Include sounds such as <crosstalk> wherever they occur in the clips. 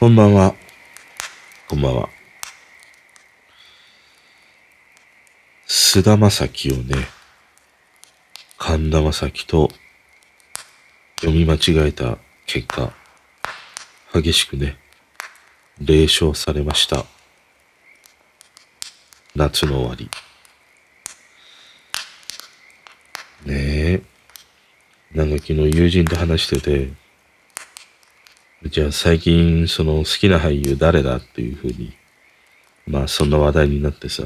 こんばんは。こんばんは。菅田将暉をね、神田正輝と読み間違えた結果、激しくね、冷笑されました。夏の終わり。ねえ。なんか昨日友人と話してて、じゃあ最近その好きな俳優誰だっていうふうに、まあそんな話題になってさ。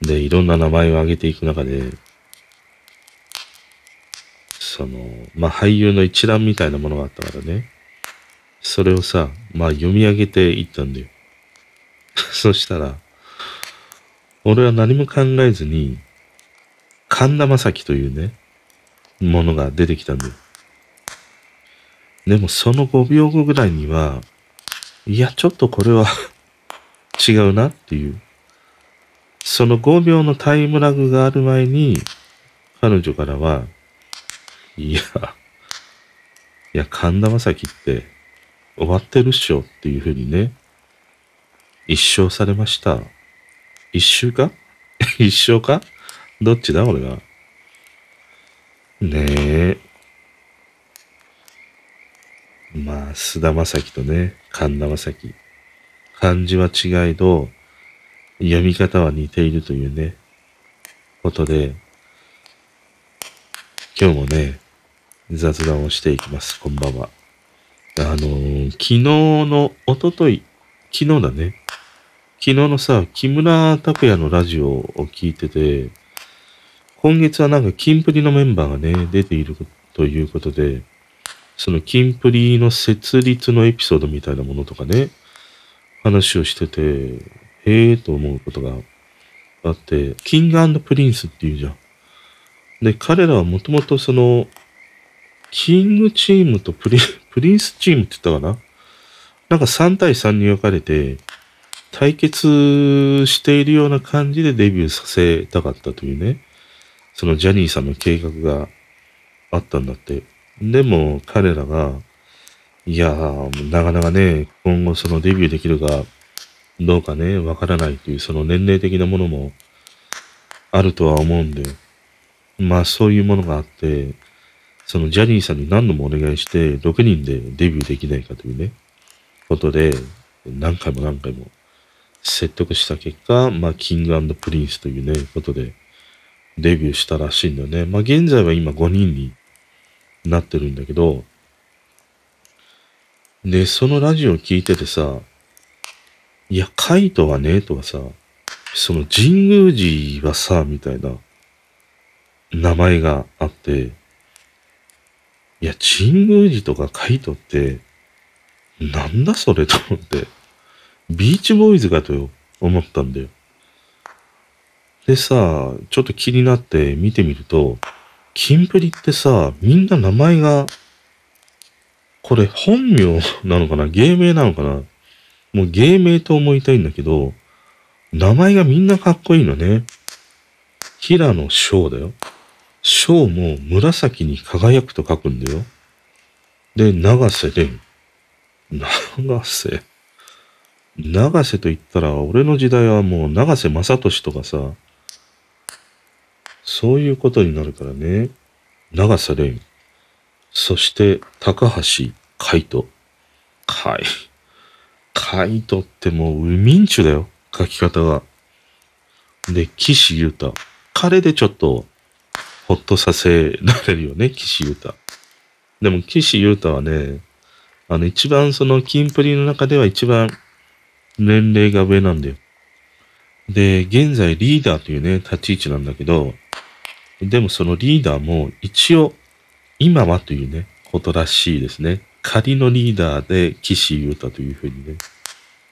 で、いろんな名前を挙げていく中で、その、まあ俳優の一覧みたいなものがあったからね。それをさ、まあ読み上げていったんだよ。<laughs> そしたら、俺は何も考えずに、神田正輝というね、ものが出てきたんだよ。でもその5秒後ぐらいには、いや、ちょっとこれは <laughs> 違うなっていう。その5秒のタイムラグがある前に、彼女からは、いや、いや、神田正輝って終わってるっしょっていうふうにね、一生されました。一周か？<laughs> 一生か？どっちだ俺が。ねえ。まあ、菅田将暉とね、神田正輝。漢字は違いど、読み方は似ているというね、ことで、今日もね、雑談をしていきます。こんばんは。あのー昨日の、おととい、昨日だね。昨日のさ、木村拓哉のラジオを聞いてて、今月はなんかキンプリのメンバーがね、出ているということで、そのキンプリの設立のエピソードみたいなものとかね、話をしてて、へえと思うことがあって、キングプリンスっていうじゃん。で、彼らはもともとその、キングチームとプリ <laughs> プリンスチームって言ったかな？なんか3対3に分かれて、対決しているような感じでデビューさせたかったというね、そのジャニーさんの計画があったんだって。でも彼らが、いやー、なかなかね、今後そのデビューできるかどうかね、わからないというその年齢的なものもあるとは思うんで、まあそういうものがあって、そのジャニーさんに何度もお願いして、6人でデビューできないかというね、ことで、何回も何回も説得した結果、まあ、キングプリンスというね、ことで、デビューしたらしいんだよね。まあ、現在は今5人になってるんだけど、で、そのラジオ聞いててさ、いや、カイトはね、とかさ、その神宮寺はさ、みたいな名前があって、いや、神宮寺とかカイトって、なんだそれと思って、ビーチボーイズかと思ったんだよ。でさ、ちょっと気になって見てみると、キンプリってさ、みんな名前が、これ本名なのかな？芸名なのかな？もう芸名と思いたいんだけど、名前がみんなかっこいいのね。平野翔だよ。翔も紫に輝くと書くんだよ。で、長瀬廉。長瀬。長瀬と言ったら、俺の時代はもう長瀬正俊とかさ、そういうことになるからね。長瀬廉。そして、高橋海人。海。海人ってもう、ウミンチュだよ。書き方が。で、岸優太。彼でちょっと、ほっとさせられるよね、岸優太。でも、岸優太はね、あの、一番その、キンプリの中では一番、年齢が上なんだよ。で、現在リーダーというね、立ち位置なんだけど、でもそのリーダーも一応、今はというね、ことらしいですね。仮のリーダーで岸優太というふうにね、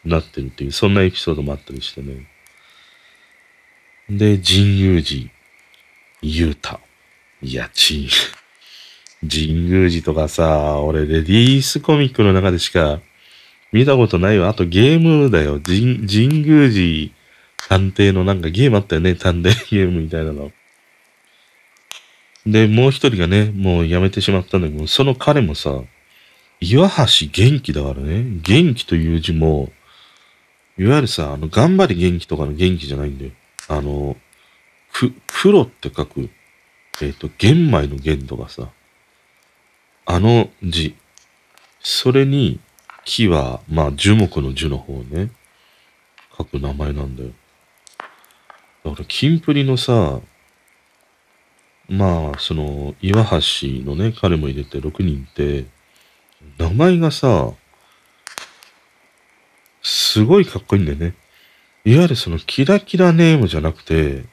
なってるという、そんなエピソードもあったりしてね。で、神宮寺優太。いや、ち、<laughs> 神宮寺とかさ、俺レディースコミックの中でしか見たことないわ。あとゲームだよ。神神宮寺探偵のなんかゲームあったよね。探偵ゲームみたいなの。で、もう一人がね、もう辞めてしまったんだけど、その彼もさ、岩橋元気だからね。元気という字も、いわゆるさ、あの、頑張り元気とかの元気じゃないんだよ。あの、く、黒って書く、えっ、と、玄米の玄とかさ、あの字。それに、木は、まあ、樹木の樹の方ね、書く名前なんだよ。だから、キンプリのさ、まあ、その、岩橋のね、彼も入れて6人って、名前がさ、すごいかっこいいんだよね。いわゆるそのキラキラネームじゃなくて、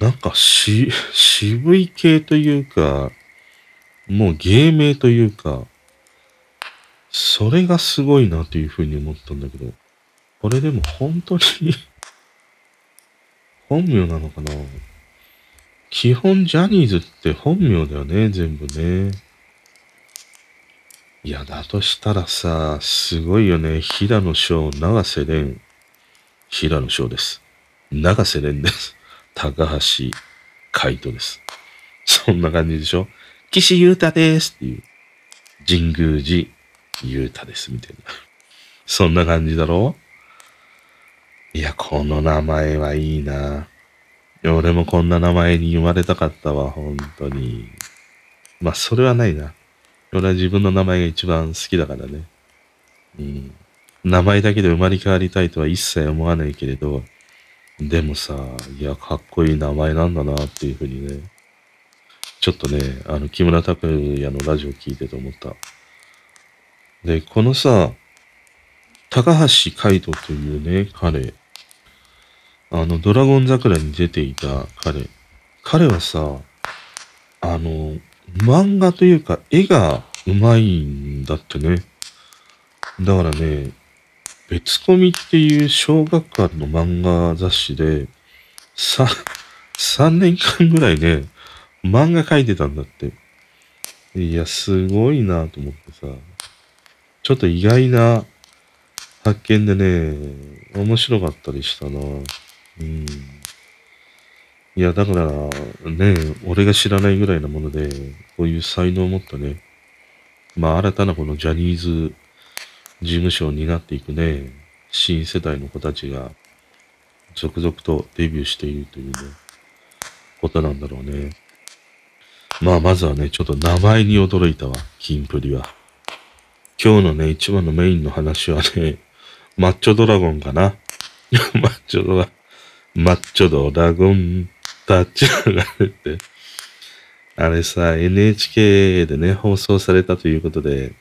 なんかし、渋い系というか、もう芸名というか、それがすごいなというふうに思ったんだけど、これでも本当に <laughs> 本名なのかな？基本ジャニーズって本名だよね、全部ね。いや、だとしたらさ、すごいよね。平野翔、長瀬廉。平野翔です。長瀬廉です。高橋海人です。そんな感じでしょ？岸優太ですっていう。神宮寺優太です、みたいな。そんな感じだろ？いや、この名前はいいな。や俺もこんな名前に生まれたかったわ、本当に。まあ、それはないな。俺は自分の名前が一番好きだからね。うん。名前だけで生まれ変わりたいとは一切思わないけれど、でもさ、いや、かっこいい名前なんだなっていうふうにね、ちょっとね、あの、木村拓哉のラジオ聞いてて思った。で、このさ、高橋海人というね、彼、あの、ドラゴン桜に出ていた彼。彼はさ、あの、漫画というか絵がうまいんだってね。だからね、別コミっていう小学館の漫画雑誌で、さ、3年間ぐらいね、漫画描いてたんだって。いや、すごいなと思ってさ、ちょっと意外な発見でね、面白かったりしたな。うん。いや、だから、ね、俺が知らないぐらいなもので、こういう才能を持ったね、まあ、新たなこのジャニーズ事務所を担っていくね、新世代の子たちが、続々とデビューしているというね、ことなんだろうね。まあ、まずはね、ちょっと名前に驚いたわ、キンプリは。今日のね、一番のメインの話はね、マッチョドラゴンかな。<laughs> マッチョドラゴン。マッチョドラゴンタッチがって、あれさ、NHK でね、放送されたということで、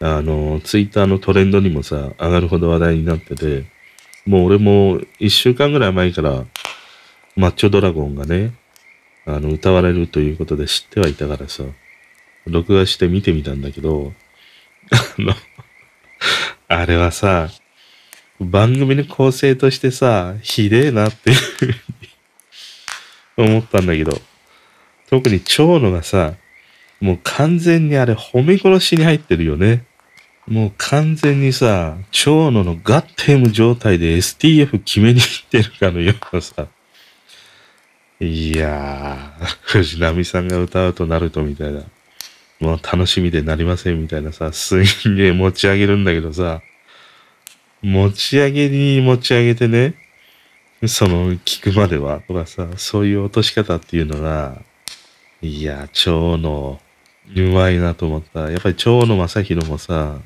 あの、ツイッターのトレンドにもさ、上がるほど話題になってて、もう俺も一週間ぐらい前から、マッチョドラゴンがね、あの、歌われるということで知ってはいたからさ、録画して見てみたんだけど、あの、あれはさ、番組の構成としてさ、ひでえなっていうふうに思ったんだけど、特に蝶野がさ、もう完全にあれ褒め殺しに入ってるよね。もう完全にさ、蝶野のガッテム状態で STF 決めに行ってるかのようなさ、いやー、藤波さんが歌うとなるとみたいな、もう楽しみでなりませんみたいなさ、すんげえ持ち上げるんだけどさ、持ち上げに持ち上げてね、その、聞くまでは、とかさ、そういう落とし方っていうのが、いや、蝶野、うまいなと思った。やっぱり蝶野正宏もさ、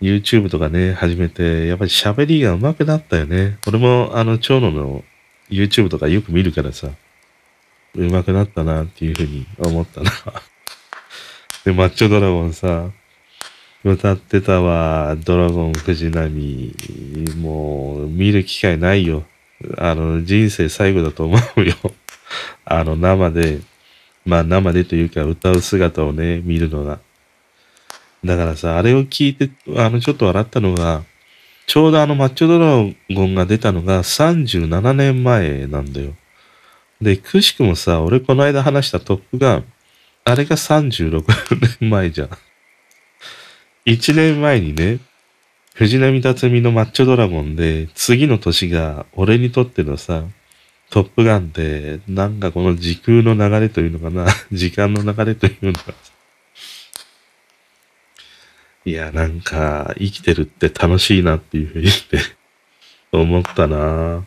YouTube とかね、始めて、やっぱり喋りが上手くなったよね。俺も、あの、蝶野の YouTube とかよく見るからさ、上手くなったなっていうふうに思ったな。で、マッチョドラゴンさ、歌ってたわ、ドラゴン藤波。もう、見る機会ないよ。あの、人生最後だと思うよ。<laughs> あの、生で、まあ生でというか歌う姿をね、見るのが。だからさ、あれを聞いて、あの、ちょっと笑ったのが、ちょうどあのマッチョドラゴンが出たのが37年前なんだよ。で、くしくもさ、俺この間話したトップガン、あれが36年前じゃん。1年前にね、藤波辰巳のマッチョドラゴンで、次の年が俺にとってのさ、トップガンで、なんかこの時空の流れというのかな、<laughs> 時間の流れというのか、いや、なんか、生きてるって楽しいなっていうふうに言って思ったな。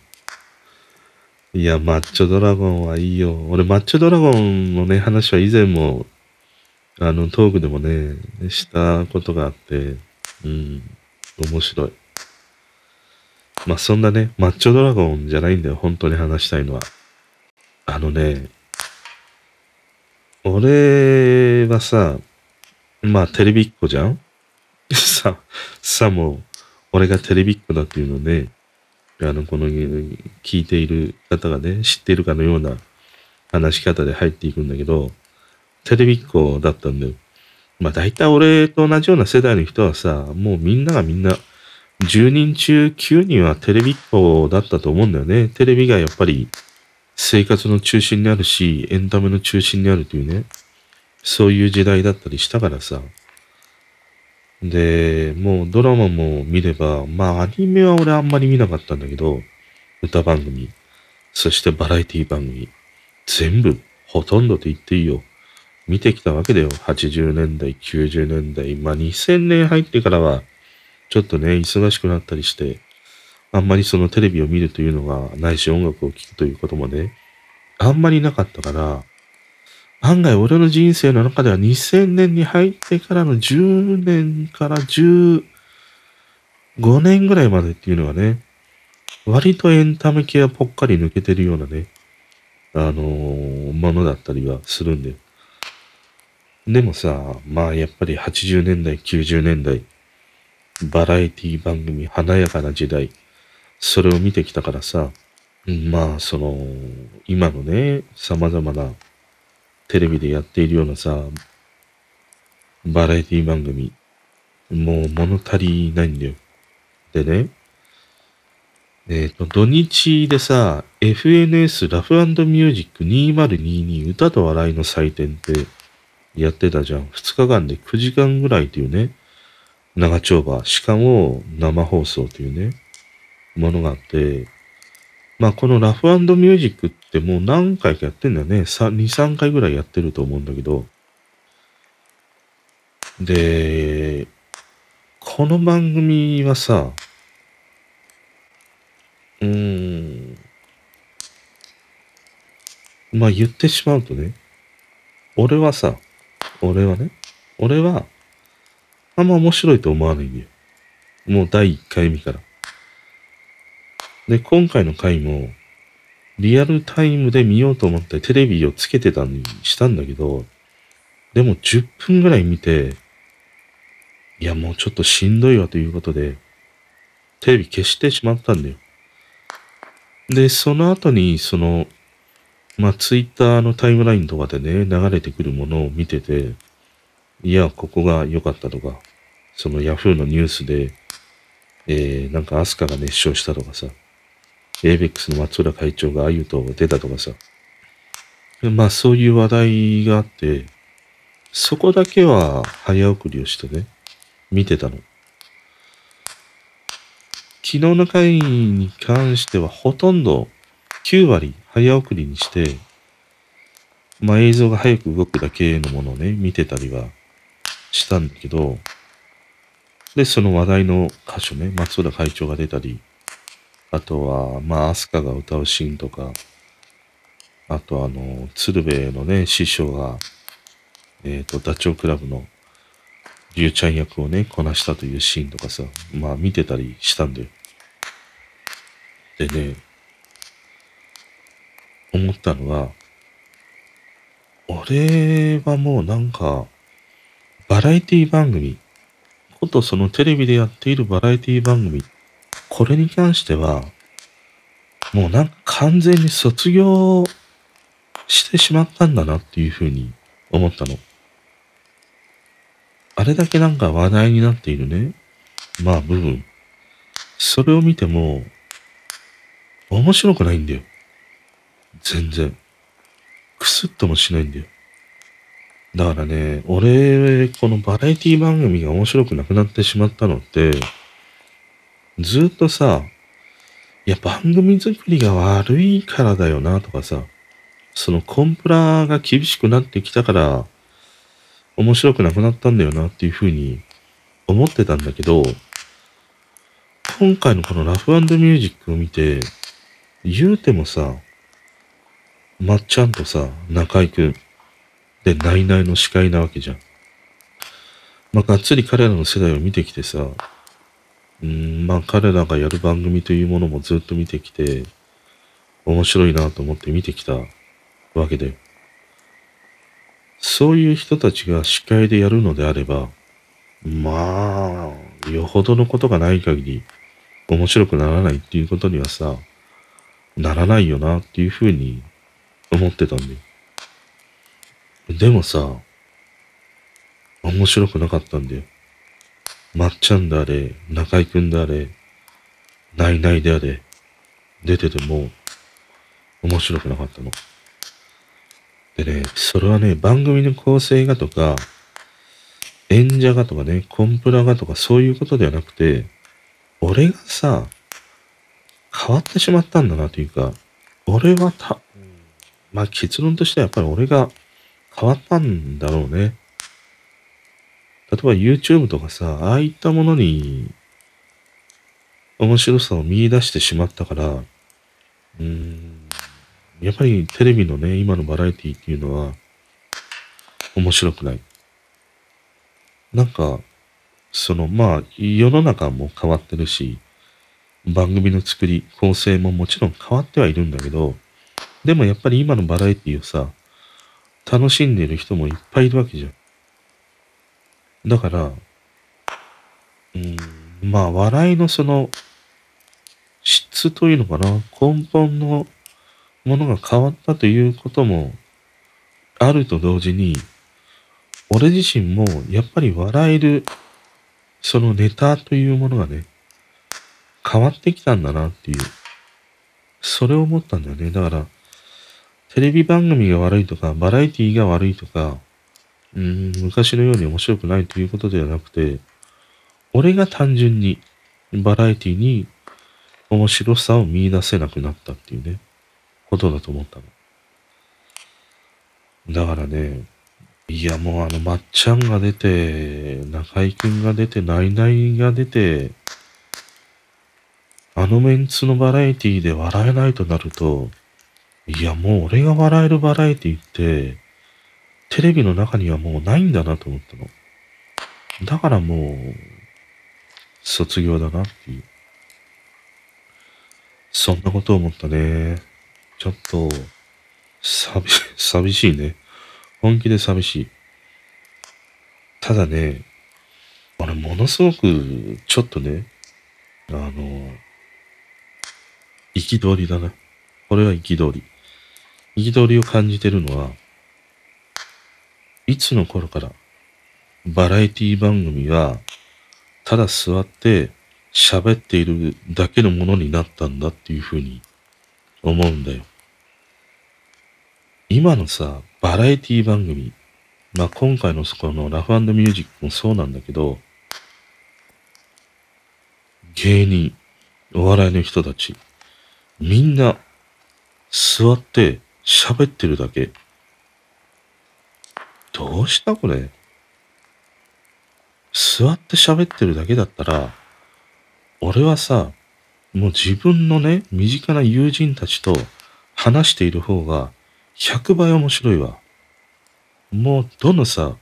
いや、マッチョドラゴンはいいよ。俺、マッチョドラゴンのね、話は以前も、あの、トークでもね、したことがあって、うん、面白い。まあ、そんなね、マッチョドラゴンじゃないんだよ、本当に話したいのは。あのね、俺はさ、まあ、テレビっ子じゃん？<laughs> さ、さも、俺がテレビっ子だっていうのね、あの、この、聞いている方がね、知っているかのような話し方で入っていくんだけど、テレビっ子だったんだよ。まあ大体俺と同じような世代の人はさ、もうみんながみんな、10人中9人はテレビっ子だったと思うんだよね。テレビがやっぱり生活の中心にあるし、エンタメの中心にあるというね、そういう時代だったりしたからさ。で、もうドラマも見れば、まあアニメは俺あんまり見なかったんだけど、歌番組、そしてバラエティ番組、全部、ほとんどと言っていいよ。見てきたわけだよ。80年代、90年代。まあ2000年入ってからは、ちょっとね、忙しくなったりして、あんまりそのテレビを見るというのがないし音楽を聴くということもね、あんまりなかったから、案外俺の人生の中では2000年に入ってからの10年から15年ぐらいまでっていうのはね、割とエンタメ系はぽっかり抜けてるようなね、あのー、ものだったりはするんで。でもさ、まあやっぱり80年代、90年代、バラエティ番組、華やかな時代、それを見てきたからさ、まあその、今のね、様々なテレビでやっているようなさ、バラエティ番組、もう物足りないんだよ。でね、えっ、ー、と、土日でさ、FNS ラフミュージック2022歌と笑いの祭典ってやってたじゃん。2日間で9時間ぐらいというね、長丁場、しかも生放送というね、ものがあって、まあこのラフミュージックってもう何回かやってんだよね。2、3回ぐらいやってると思うんだけど。で、この番組はさ、うーん、まあ言ってしまうとね、俺はさ、俺はね、俺は、あんま面白いと思わないんだよ。もう第1回目から。で、今回の回も、リアルタイムで見ようと思ってテレビをつけてたにしたんだけど、でも10分ぐらい見て、いやもうちょっとしんどいわということで、テレビ消してしまったんだよ。で、その後に、その、まあ、ツイッターのタイムラインとかでね、流れてくるものを見てて、いや、ここが良かったとか、そのヤフーのニュースで、えー、なんかアスカが熱唱したとかさ、エイベックスの松浦会長があゆと出たとかさ。まあそういう話題があって、そこだけは早送りをしてね、見てたの。昨日の回に関してはほとんど9割早送りにして、まあ映像が早く動くだけのものをね、見てたりはしたんだけど、で、その話題の歌手ね、松浦会長が出たり、あとは、まあ、アスカが歌うシーンとか、あとあの、鶴瓶のね、師匠が、えっ、ー、と、ダチョウ倶楽部の、リュウちゃん役をね、こなしたというシーンとかさ、まあ見てたりしたんだよ。でね、思ったのが、俺はもうなんか、バラエティ番組、ことそのテレビでやっているバラエティ番組これに関しては、もうなんか完全に卒業してしまったんだなっていうふうに思ったの。あれだけなんか話題になっているね、まあ部分。それを見ても、面白くないんだよ。全然。くすっともしないんだよ。だからね、俺、このバラエティ番組が面白くなくなってしまったのって、ずっとさ、いや、番組作りが悪いからだよなとかさ、そのコンプラが厳しくなってきたから、面白くなくなったんだよなっていうふうに思ってたんだけど、今回のこのラフミュージックを見て、言うてもさ、まっちゃんとさ、中井くん、で、ナイナイの司会なわけじゃん。まあ、がっつり彼らの世代を見てきてさ、うん、まあ、彼らがやる番組というものもずっと見てきて、面白いなと思って見てきたわけで。そういう人たちが司会でやるのであれば、まあ、よほどのことがない限り面白くならないっていうことにはさ、ならないよなっていうふうに思ってたんだよ。でもさ、面白くなかったんだよ。まっちゃんであれ、中井くんであれ、ないないであれ、出てても、面白くなかったの。でね、それはね、番組の構成がとか、演者がとかね、コンプラがとかそういうことではなくて、俺がさ、変わってしまったんだなというか、俺はた、まあ結論としてはやっぱり俺が変わったんだろうね。例えば YouTube とかさ、ああいったものに面白さを見出してしまったから、うーん、やっぱりテレビのね、今のバラエティっていうのは面白くない。なんか、その、まあ、世の中も変わってるし、番組の作り、構成ももちろん変わってはいるんだけど、でもやっぱり今のバラエティをさ、楽しんでる人もいっぱいいるわけじゃん。だから、うん、まあ、笑いのその、質というのかな、根本のものが変わったということもあると同時に、俺自身もやっぱり笑える、そのネタというものがね、変わってきたんだなっていう、それを思ったんだよね。だから、テレビ番組が悪いとか、バラエティが悪いとか、うん、昔のように面白くないということではなくて、俺が単純にバラエティに面白さを見出せなくなったっていうね、ことだと思ったの。だからね、いやもうあの、まっちゃんが出て、中井くんが出て、ナイナイが出て、あのメンツのバラエティで笑えないとなると、いやもう俺が笑えるバラエティって、テレビの中にはもうないんだなと思ったの。だからもう、卒業だなっていう。そんなことを思ったね。ちょっと、寂、寂しいね。本気で寂しい。ただね、俺ものすごく、ちょっとね、あの、憤りだな。これは憤り。憤りを感じてるのは、いつの頃からバラエティ番組はただ座って喋っているだけのものになったんだっていうふうに思うんだよ。今のさ、バラエティ番組、まあ、今回のそこのラフミュージックもそうなんだけど、芸人、お笑いの人たち、みんな座って喋ってるだけ。どうしたこれ？座って喋ってるだけだったら、俺はさ、もう自分のね、身近な友人たちと話している方が100倍面白いわ。もうどのさ、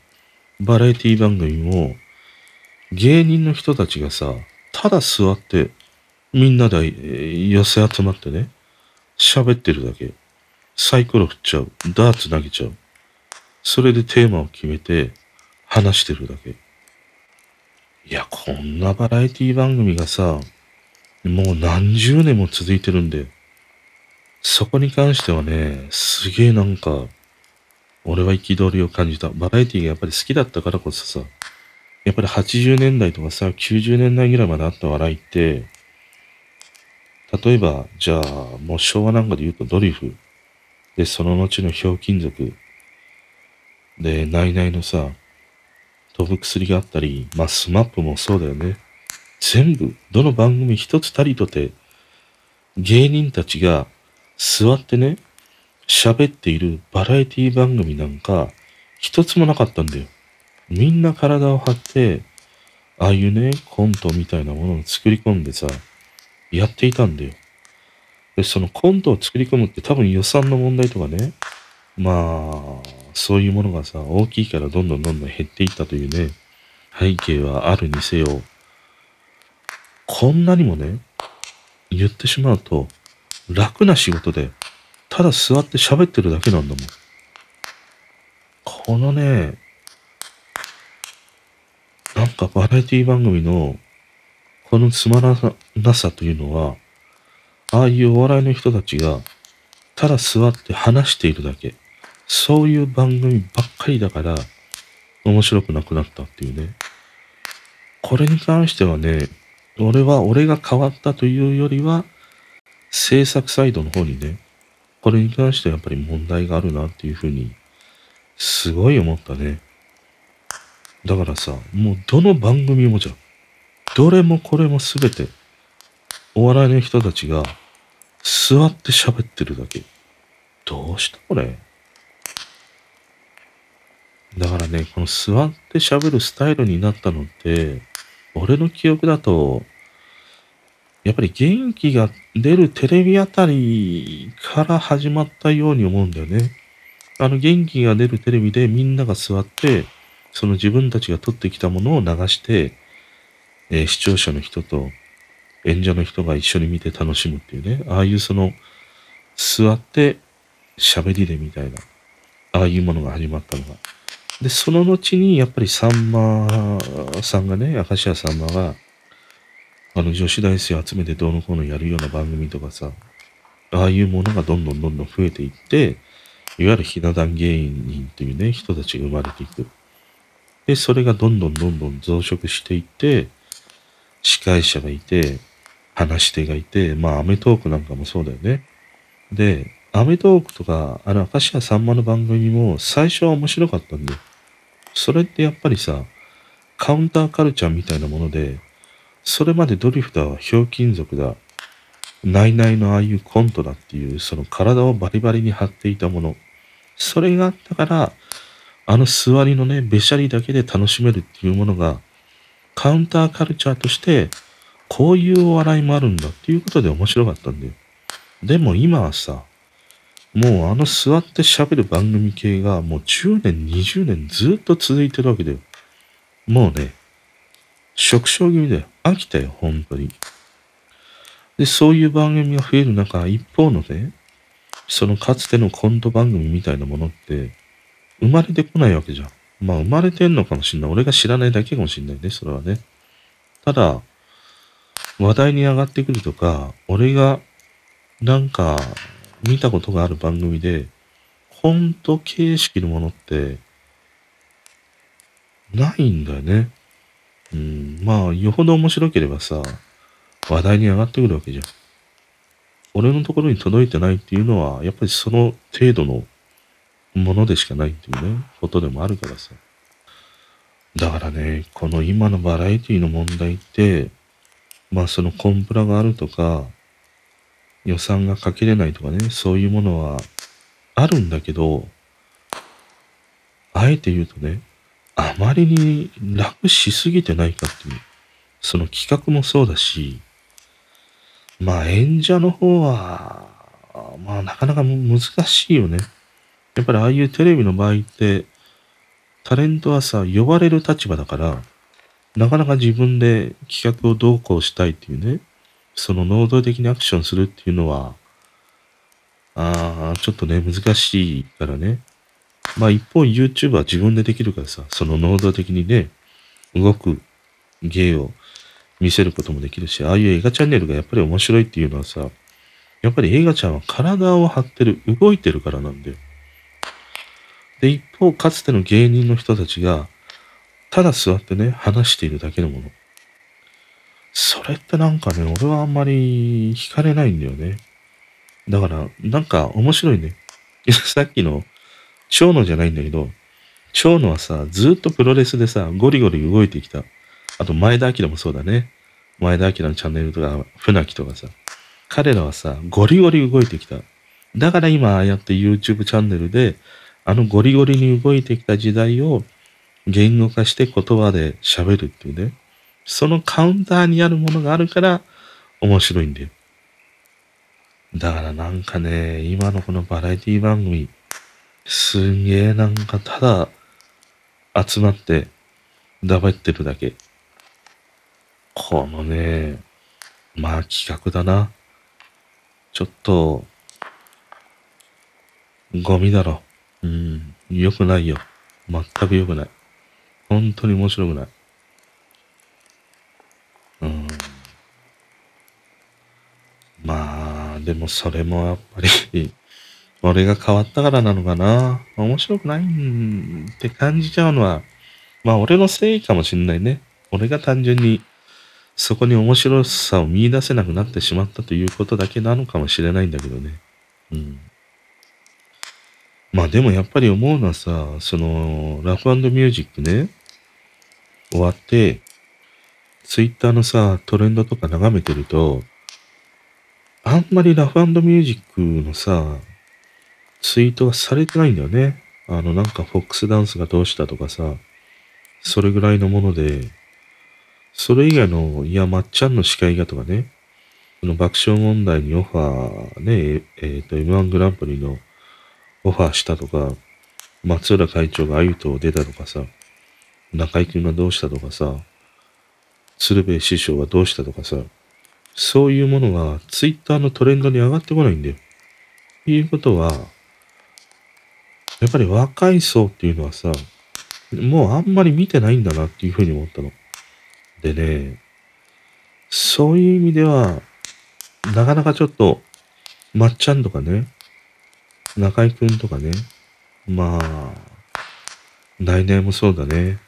バラエティ番組も芸人の人たちがさ、ただ座ってみんなで寄せ集まってね、喋ってるだけ。サイコロ振っちゃう。ダーツ投げちゃう。それでテーマを決めて話してるだけ。いや、こんなバラエティ番組がさ、もう何十年も続いてるんで、そこに関してはね、すげえなんか、俺は憤りを感じた。バラエティがやっぱり好きだったからこそさ、やっぱり80年代とかさ、90年代ぐらいまであった笑いって、例えば、じゃあ、もう昭和なんかで言うとドリフ、で、その後のひょうきん族、で、ナイナイのさ、飛ぶ薬があったり、まあ、 SMAP もそうだよね。全部、どの番組一つたりとて、芸人たちが座ってね、喋っているバラエティ番組なんか、一つもなかったんだよ。みんな体を張って、ああいうね、コントみたいなものを作り込んでさ、やっていたんだよ。で、そのコントを作り込むって多分予算の問題とかね、まあ、そういうものがさ、大きいからどんどんどんどん減っていったというね、背景はあるにせよ、こんなにもね、言ってしまうと、楽な仕事で、ただ座って喋ってるだけなんだもん。このね、なんかバラエティ番組の、このつまらなさというのは、ああいうお笑いの人たちが、ただ座って話しているだけ。そういう番組ばっかりだから、面白くなくなったっていうね。これに関してはね、俺は俺が変わったというよりは、制作サイドの方にね、これに関してはやっぱり問題があるなっていうふうに、すごい思ったね。だからさ、もうどの番組もじゃ、どれもこれもすべて、お笑いの人たちが座って喋ってるだけ。どうしたこれ？だからね、この座って喋るスタイルになったのって、俺の記憶だと、やっぱり元気が出るテレビあたりから始まったように思うんだよね。あの元気が出るテレビでみんなが座って、その自分たちが撮ってきたものを流して、えー、視聴者の人と演者の人が一緒に見て楽しむっていうね、ああいうその、座って喋りでみたいな、ああいうものが始まったのが。で、その後に、やっぱりさんまさんがね、明石家さんまが、あの、女子大生集めてどうのこうのやるような番組とかさ、ああいうものがどんどんどんどん増えていって、いわゆるひな壇芸人というね、人たちが生まれていく。で、それがどんどんどんどん増殖していって、司会者がいて、話し手がいて、まあ、アメトークなんかもそうだよね。で、アメトークとか、あの、明石家さんまの番組も最初は面白かったんだよ。それってやっぱりさ、カウンターカルチャーみたいなもので、それまでドリフターはひょうきん族だ、ナイナイのああいうコントだっていう、その体をバリバリに張っていたもの。それがあったから、あの座りのね、べしゃりだけで楽しめるっていうものが、カウンターカルチャーとして、こういうお笑いもあるんだっていうことで面白かったんだよ。でも今はさ、もうあの座って喋る番組系がもう10年、20年ずっと続いてるわけだよ。もうね、食傷気味だよ。飽きたよ、本当に。で、そういう番組が増える中、一方のね、そのかつてのコント番組みたいなものって、生まれてこないわけじゃん。まあ、生まれてんのかもしんない。俺が知らないだけかもしんないね、それはね。ただ、話題に上がってくるとか、俺が、なんか、見たことがある番組で、コント形式のものって、ないんだよね。うん、まあ、よほど面白ければさ、話題に上がってくるわけじゃん。俺のところに届いてないっていうのは、やっぱりその程度のものでしかないっていうね、ことでもあるからさ。だからね、この今のバラエティの問題って、まあそのコンプラがあるとか、予算がかけれないとかね、そういうものはあるんだけど、あえて言うとね、あまりに楽しすぎてないかっていう、その企画もそうだし、まあ演者の方は、まあなかなか難しいよね。やっぱりああいうテレビの場合って、タレントはさ、呼ばれる立場だから、なかなか自分で企画をどうこうしたいっていうね、その能動的にアクションするっていうのは、ああ、ちょっとね、難しいからね。まあ一方 YouTube は自分でできるからさ、その能動的にね、動く芸を見せることもできるし、ああいう映画チャンネルがやっぱり面白いっていうのはさ、やっぱり映画ちゃんは体を張ってる、動いてるからなんだよ。で、一方、かつての芸人の人たちが、ただ座ってね、話しているだけのもの。それってなんかね、俺はあんまり惹かれないんだよね。だから、なんか面白いね。<laughs> さっきの、蝶野じゃないんだけど、蝶野はさ、ずっとプロレスでさ、ゴリゴリ動いてきた。あと、前田明もそうだね。前田明のチャンネルとか、船木とかさ。彼らはさ、ゴリゴリ動いてきた。だから今、ああやって YouTube チャンネルで、あのゴリゴリに動いてきた時代を言語化して言葉で喋るっていうね。そのカウンターにあるものがあるから面白いんだよ。だからなんかね、今のこのバラエティ番組、すんげえなんかただ集まってだばってるだけ。このね、まあ企画だな。ちょっと、ゴミだろ。うん、良くないよ。全く良くない。本当に面白くない。うん。まあ、でもそれもやっぱり俺が変わったからなのかな。面白くないんって感じちゃうのは、まあ俺のせいかもしんないね。俺が単純にそこに面白さを見出せなくなってしまったということだけなのかもしれないんだけどね。うん。まあでもやっぱり思うのはさ、その、ラフミュージックね、終わって、ツイッターのさ、トレンドとか眺めてると、あんまりラフミュージックのさ、ツイートがされてないんだよね。あの、なんかフォックスダンスがどうしたとかさ、それぐらいのもので、それ以外の、いや、まっちゃんの司会がとかね、その爆笑問題にオファー、ね、えっ、ー、と、M1 グランプリのオファーしたとか、松浦会長があゆと出たとかさ、中井くんがどうしたとかさ、鶴瓶師匠がどうしたとかさ、そういうものがツイッターのトレンドに上がってこないんだよ。いうことは、やっぱり若い層っていうのはさ、もうあんまり見てないんだなっていうふうに思ったの。でね、そういう意味では、なかなかちょっと、まっちゃんとかね、中井くんとかね、まあ、来年もそうだね。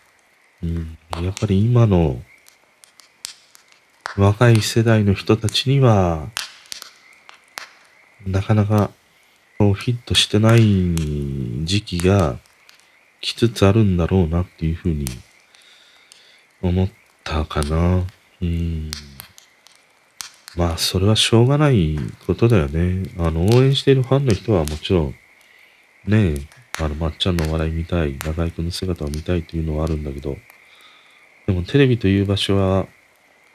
うん、やっぱり今の若い世代の人たちには、なかなかフィットしてない時期が来つつあるんだろうなっていうふうに思ったかな。うん。まあ、それはしょうがないことだよね。あの、応援しているファンの人はもちろん、ねえ、あの、まっちゃんの笑い見たい、中居君の姿を見たいっていうのはあるんだけど、でもテレビという場所は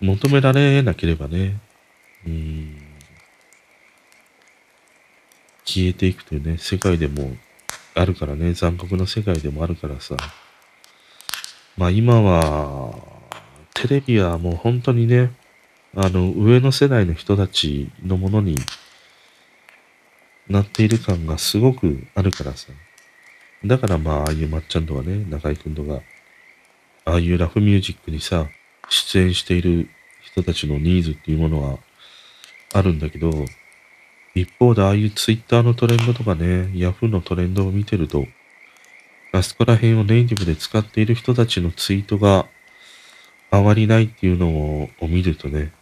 求められなければね、うん、消えていくというね、世界でもあるからね、残酷な世界でもあるからさ、まあ今は、テレビはもう本当にね、あの、上の世代の人たちのものになっている感がすごくあるからさ。だからまあ、ああいうまっちゃんとかね、中居くんとか、ああいうラフミュージックにさ、出演している人たちのニーズっていうものはあるんだけど、一方でああいうツイッターのトレンドとかね、ヤフーのトレンドを見てると、あそこら辺をネイティブで使っている人たちのツイートがあまりないっていうのを見るとね、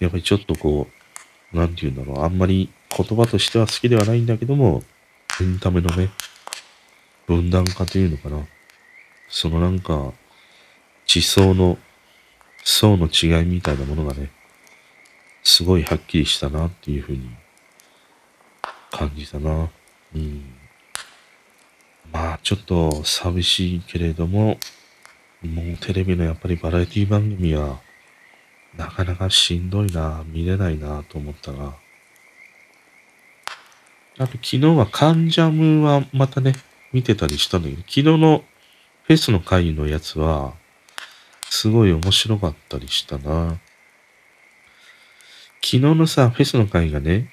やっぱりちょっとこう、なんて言うんだろう、あんまり言葉としては好きではないんだけども、エンタメのね、分断化というのかな。そのなんか、地層の、層の違いみたいなものがね、すごいはっきりしたなっていうふうに感じたな。うん。まあ、ちょっと寂しいけれども、もうテレビのやっぱりバラエティ番組は、なかなかしんどいな、見れないなと思ったな。あと昨日はカンジャムはまたね、見てたりしたんだけど、昨日のフェスの会のやつは、すごい面白かったりしたな。昨日のさ、フェスの会がね、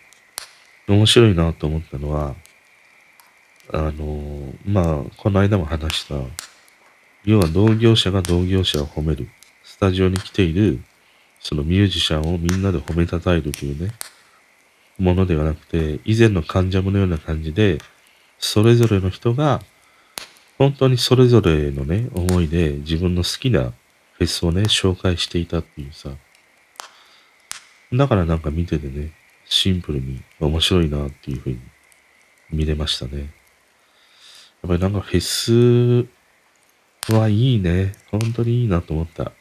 面白いなと思ったのは、あの、まあ、この間も話した、要は同業者が同業者を褒める。スタジオに来ている、そのミュージシャンをみんなで褒めたたえるというね、ものではなくて、以前の関ジャムのような感じで、それぞれの人が、本当にそれぞれのね、思いで自分の好きなフェスをね、紹介していたっていうさ。だからなんか見ててね、シンプルに面白いなっていうふうに見れましたね。やっぱりなんかフェスはいいね。本当にいいなと思った。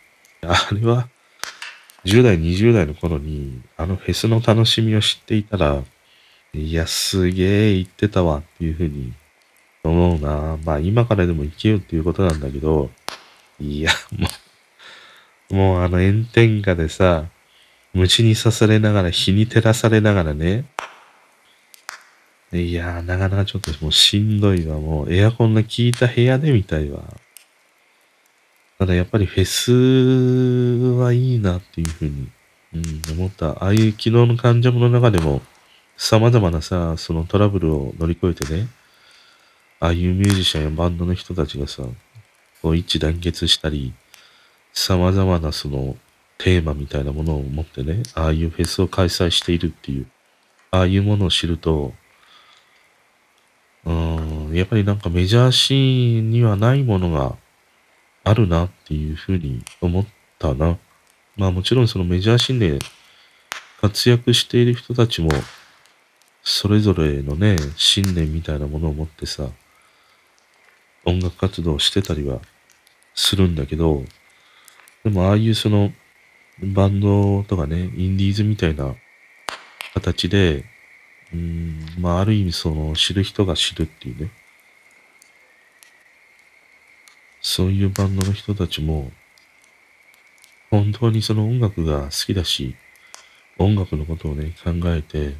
あれは、10代、20代の頃に、あのフェスの楽しみを知っていたら、いや、すげえ行ってたわっていうふうに思うな。まあ今からでも行けよっていうことなんだけど、いや、もうもうあの炎天下でさ、虫に刺されながら、日に照らされながらね。いやー、なかなかちょっともうしんどいわ。もうエアコンの効いた部屋で見たいわ。ただやっぱりフェスはいいなっていうふうに、うん、思った。ああいう昨日の患者の中でも、様々なさ、そのトラブルを乗り越えてね、ああいうミュージシャンやバンドの人たちがさ、こう一致団結したり、様々なそのテーマみたいなものを持ってね、ああいうフェスを開催しているっていう、ああいうものを知ると、うん、やっぱりなんかメジャーシーンにはないものがあるなっていうふうに思ったな。まあもちろんそのメジャーシーンで活躍している人たちも、それぞれのね、信念みたいなものを持ってさ、音楽活動してたりはするんだけど、でもああいうそのバンドとかね、インディーズみたいな形で、うん、まあある意味その知る人が知るっていうね、そういうバンドの人たちも、本当にその音楽が好きだし、音楽のことをね、考えて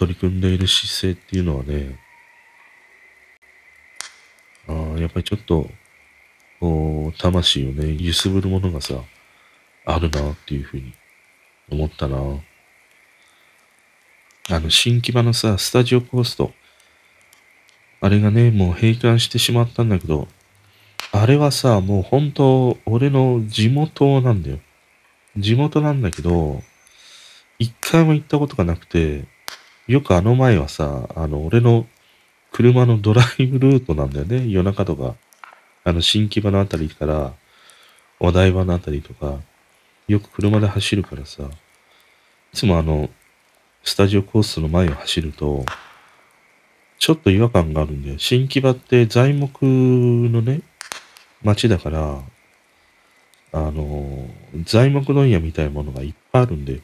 取り組んでいる姿勢っていうのはね、あ、やっぱりちょっと、こう、魂をね、揺すぶるものがさ、あるなっていうふうに思ったな。あの、新木場のさ、スタジオコースト。あれがね、もう閉館してしまったんだけど、あれはさ、もう本当、俺の地元なんだよ。地元なんだけど、一回も行ったことがなくて、よくあの前はさ、あの、俺の車のドライブルートなんだよね。夜中とか。あの、新木場のあたりから、お台場のあたりとか、よく車で走るからさ、いつもあの、スタジオコースの前を走ると、ちょっと違和感があるんだよ。新木場って材木のね、街だから、あの、材木問屋みたいなものがいっぱいあるんで、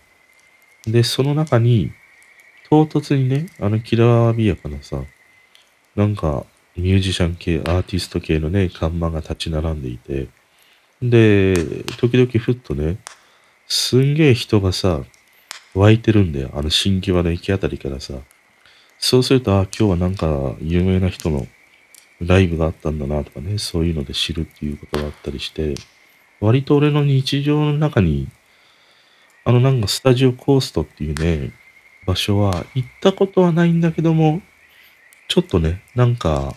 で、その中に、唐突にね、あのきらびやかなさ、なんか、ミュージシャン系、アーティスト系のね、看板が立ち並んでいて、で、時々ふっとね、すんげえ人がさ、湧いてるんだよ。あの新木場の駅あたりからさ。そうすると、あ、今日はなんか有名な人のライブがあったんだなとかね、そういうので知るっていうことがあったりして、割と俺の日常の中に、あのなんかスタジオコーストっていうね、場所は行ったことはないんだけども、ちょっとね、なんか、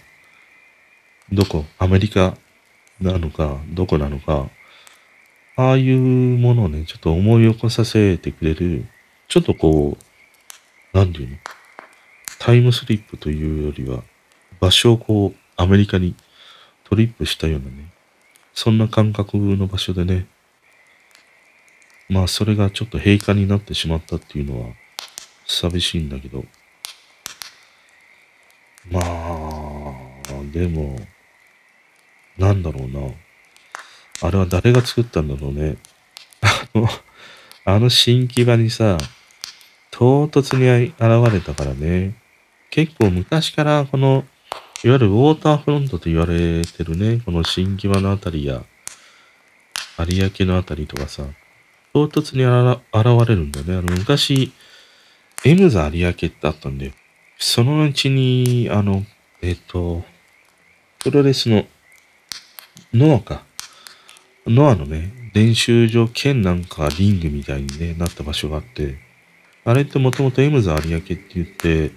どこ、アメリカなのか、どこなのか、ああいうものをね、ちょっと思い起こさせてくれる、ちょっとこう、なんていうのタイムスリップというよりは、場所をこう、アメリカにトリップしたようなね、そんな感覚の場所でね、まあそれがちょっと閉館になってしまったっていうのは寂しいんだけど、まあ、でも、なんだろうな。あれは誰が作ったんだろうね。あの、あの新木場にさ、唐突に現れたからね。結構昔からこのいわゆるウォーターフロントと言われてるね、この新木場のあたりや、有明のあたりとかさ、唐突に現れるんだよね。あの、昔、エムザ有明ってあったんだよ。そのうちに、あの、えっ、ー、と、プロレスの、ノアか。ノアのね、練習場兼なんかリングみたいに、ね、なった場所があって、あれってもともとエムザ有明って言って、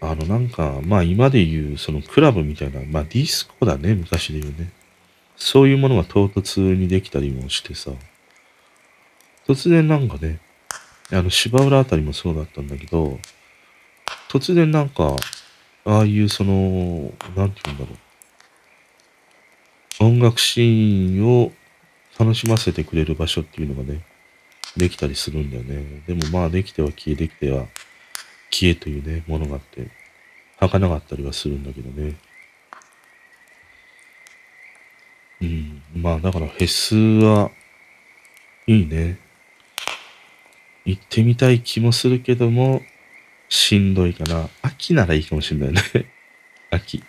あの、なんか、まあ今で言う、そのクラブみたいな、まあディスコだね、昔で言うね。そういうものが唐突にできたりもしてさ、突然なんかね、あの、芝浦あたりもそうだったんだけど、突然なんか、ああいうその、なんて言うんだろう。音楽シーンを楽しませてくれる場所っていうのがね、できたりするんだよね。でもまあ、できては消え、できては消えというね、ものがあって、儚かったりはするんだけどね。うん。まあだからフェスは、いいね。行ってみたい気もするけども、しんどいかな。秋ならいいかもしれないね。<laughs> 秋。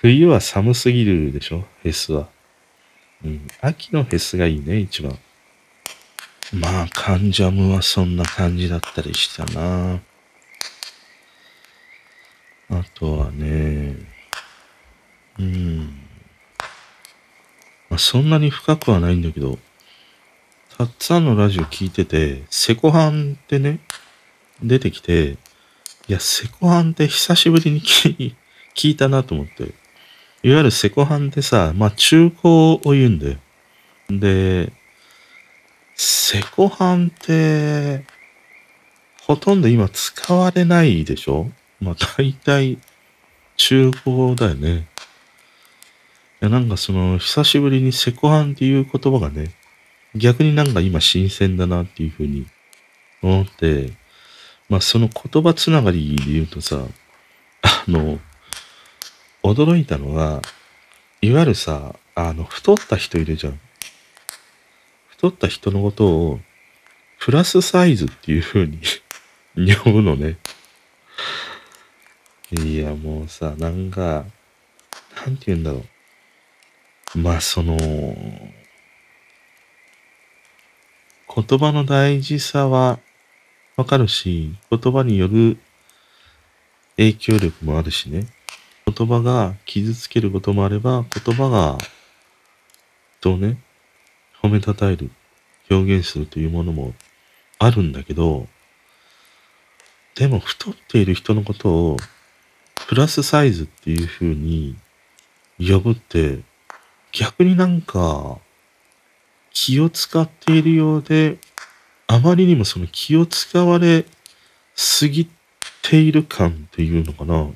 冬は寒すぎるでしょ？フェスは。うん。秋のフェスがいいね、一番。まあ、カンジャムはそんな感じだったりしたな。あとはね、うん。まあ、そんなに深くはないんだけど、たっつぁんのラジオ聞いてて、セコハンってね、出てきて、いや、セコハンって久しぶりに聞聞いたなと思って。いわゆるセコハンってさ、まあ中古を言うんだよ。で、セコハンって、ほとんど今使われないでしょ？まあ大体中古だよね。いや、なんかその、久しぶりにセコハンっていう言葉がね、逆になんか今新鮮だなっていうふうに思って、まあその言葉つながりで言うとさ、あの、驚いたのが、いわゆるさ、あの、太った人いるじゃん。太った人のことを、プラスサイズっていう風に <laughs> 呼ぶのね。いや、もうさ、なんか、なんて言うんだろう。まあ、その、言葉の大事さはわかるし、言葉による影響力もあるしね。言葉が傷つけることもあれば、言葉が人をね、褒めたたえる、表現するというものもあるんだけど、でも太っている人のことをプラスサイズっていう風に呼ぶって逆になんか気を使っているようであまりにもその気を使われすぎている感っていうのかな。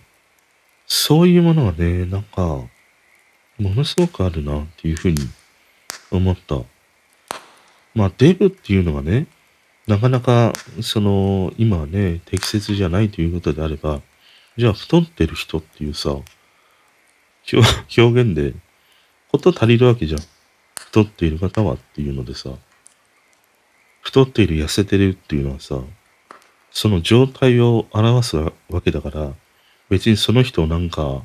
そういうものがね、なんか、ものすごくあるなっていうふうに思った。まあ、デブっていうのがね、なかなか、その、今はね、適切じゃないということであれば、じゃあ太ってる人っていうさ、表現で、こと足りるわけじゃん。太っている方はっていうのでさ、太っている、痩せてるっていうのはさ、その状態を表すわけだから、別にその人をなんか、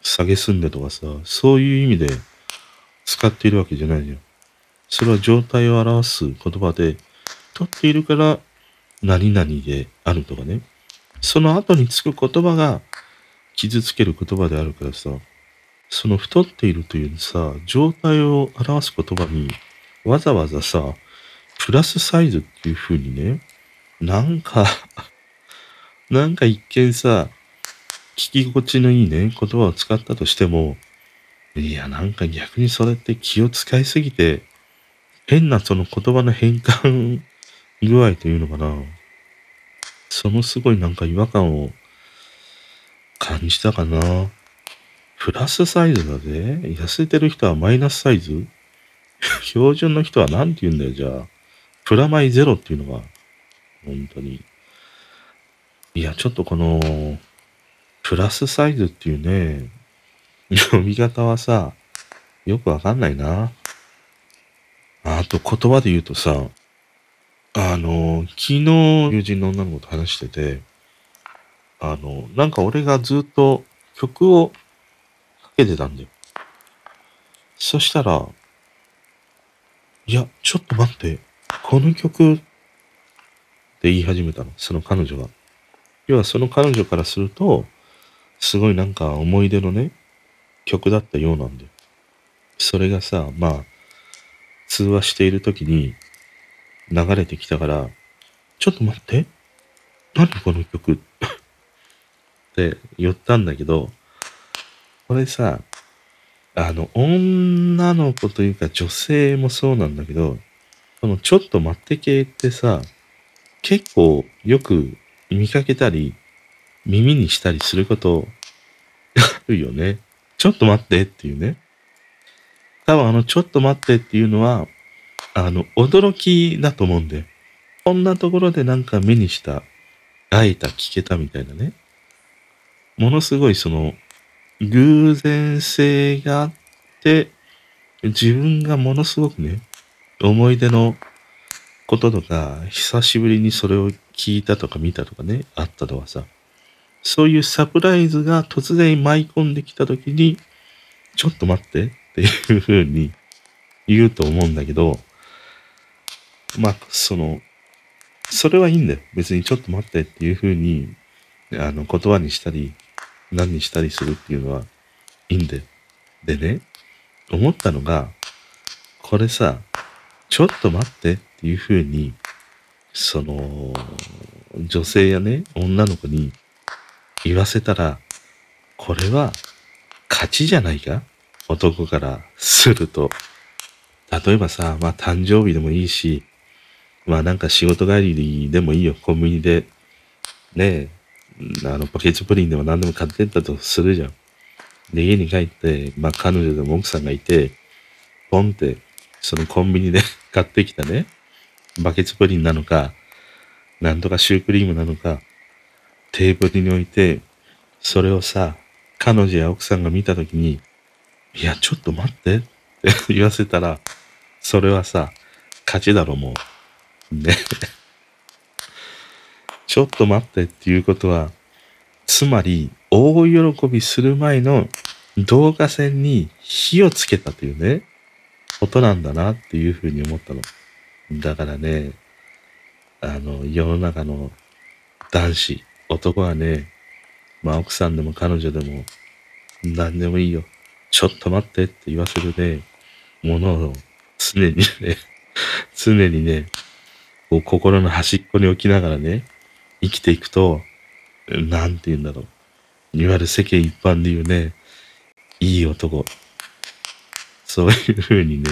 下げすんでとかさ、そういう意味で使っているわけじゃないじゃん。それは状態を表す言葉で、太っているから何々であるとかね。その後につく言葉が傷つける言葉であるからさ、その太っているというさ、状態を表す言葉にわざわざさ、プラスサイズっていう風にね、なんか <laughs> なんか一見さ、聞き心地のいいね、言葉を使ったとしても、いや、なんか逆にそれって気を使いすぎて、変なその言葉の変換具合というのかな。そのすごいなんか違和感を感じたかな。プラスサイズだぜ。痩せてる人はマイナスサイズ？標準の人は何て言うんだよ、じゃあ。プラマイゼロっていうのが、本当に。いや、ちょっとこの、プラスサイズっていうね、読み方はさ、よくわかんないな。あと言葉で言うとさ、あの、昨日友人の女の子と話してて、あの、なんか俺がずっと曲をけてたんだよ。そしたら、いや、ちょっと待って、この曲って言い始めたの、その彼女が。要はその彼女からすると、すごいなんか思い出のね、曲だったようなんだよ。それがさ、まあ、通話している時に流れてきたから、ちょっと待って、何この曲？<laughs> って言ったんだけど、これさ、あの、女の子というか女性もそうなんだけど、このちょっと待って系ってさ、結構よく見かけたり、耳にしたりすることあるよね。ちょっと待ってっていうね。多分あの、ちょっと待ってっていうのは、あの、驚きだと思うんで、こんなところでなんか目にした、会えた、聞けたみたいなね。ものすごいその、偶然性があって、自分がものすごくね、思い出のこととか、久しぶりにそれを聞いたとか見たとかね、あったとかさ、そういうサプライズが突然舞い込んできたときに、ちょっと待ってってっていう風に言うと思うんだけど、まあ、その、それはいいんだよ。別にちょっと待ってっていう風に、あの、言葉にしたり、何にしたりするっていうのはいいんだよ。でね、思ったのが、これさ、ちょっと待ってっていう風に、その、女性やね、女の子に言わせたら、これは勝ちじゃないか？男からすると。例えばさ、まあ誕生日でもいいし、まあなんか仕事帰りでもいいよ。コンビニで、ねえ、あの、バケツプリンでも何でも買ってったとするじゃん。で、家に帰って、まあ彼女でも奥さんがいて、ポンって、そのコンビニで <laughs> 買ってきたね、バケツプリンなのか、なんとかシュークリームなのか、テーブルに置いて、それをさ、彼女や奥さんが見たときに、いや、ちょっと待ってって言わせたら、それはさ、勝ちだろ、もう。ね。ちょっと待ってっていうことは、つまり、大喜びする前の動画線に火をつけたというね、ことなんだなっていうふうに思ったの。だからね、あの、世の中の男子、男はね、まあ奥さんでも彼女でも何でもいいよ。ちょっと待ってって言わせるね、ものを常にね、常にね、こう心の端っこに置きながらね、生きていくと、なんて言うんだろう。いわゆる世間一般で言うね、いい男。そういう風にね、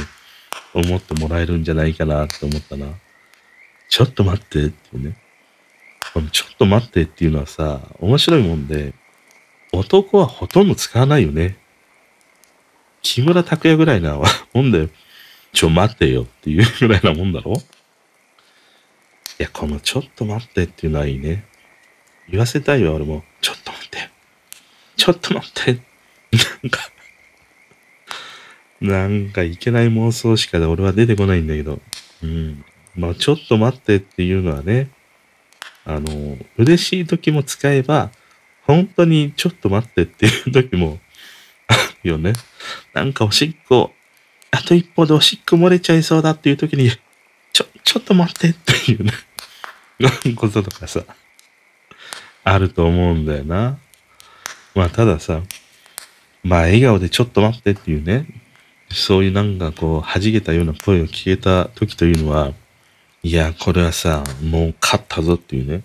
思ってもらえるんじゃないかなって思ったな。ちょっと待ってってね。このちょっと待ってっていうのはさ、面白いもんで、男はほとんど使わないよね。木村拓哉ぐらいなもんで、ちょ待ってよっていうぐらいなもんだろいや、このちょっと待ってっていうのはいいね。言わせたいよ、俺も。ちょっと待って。ちょっと待って。なんかなんかいけない妄想しかで俺は出てこないんだけど。うん。まあ、ちょっと待ってっていうのはね、あの、嬉しい時も使えば、本当にちょっと待ってっていう時もあるよね。なんかおしっこ、あと一歩でおしっこ漏れちゃいそうだっていう時に、ちょ、っと待ってっていうね、こととかさ、あると思うんだよな。まあたださ、まあ笑顔でちょっと待ってっていうね、そういうなんかこう、弾けたような声を聞けた時というのは、いや、これはさ、もう勝ったぞっていうね、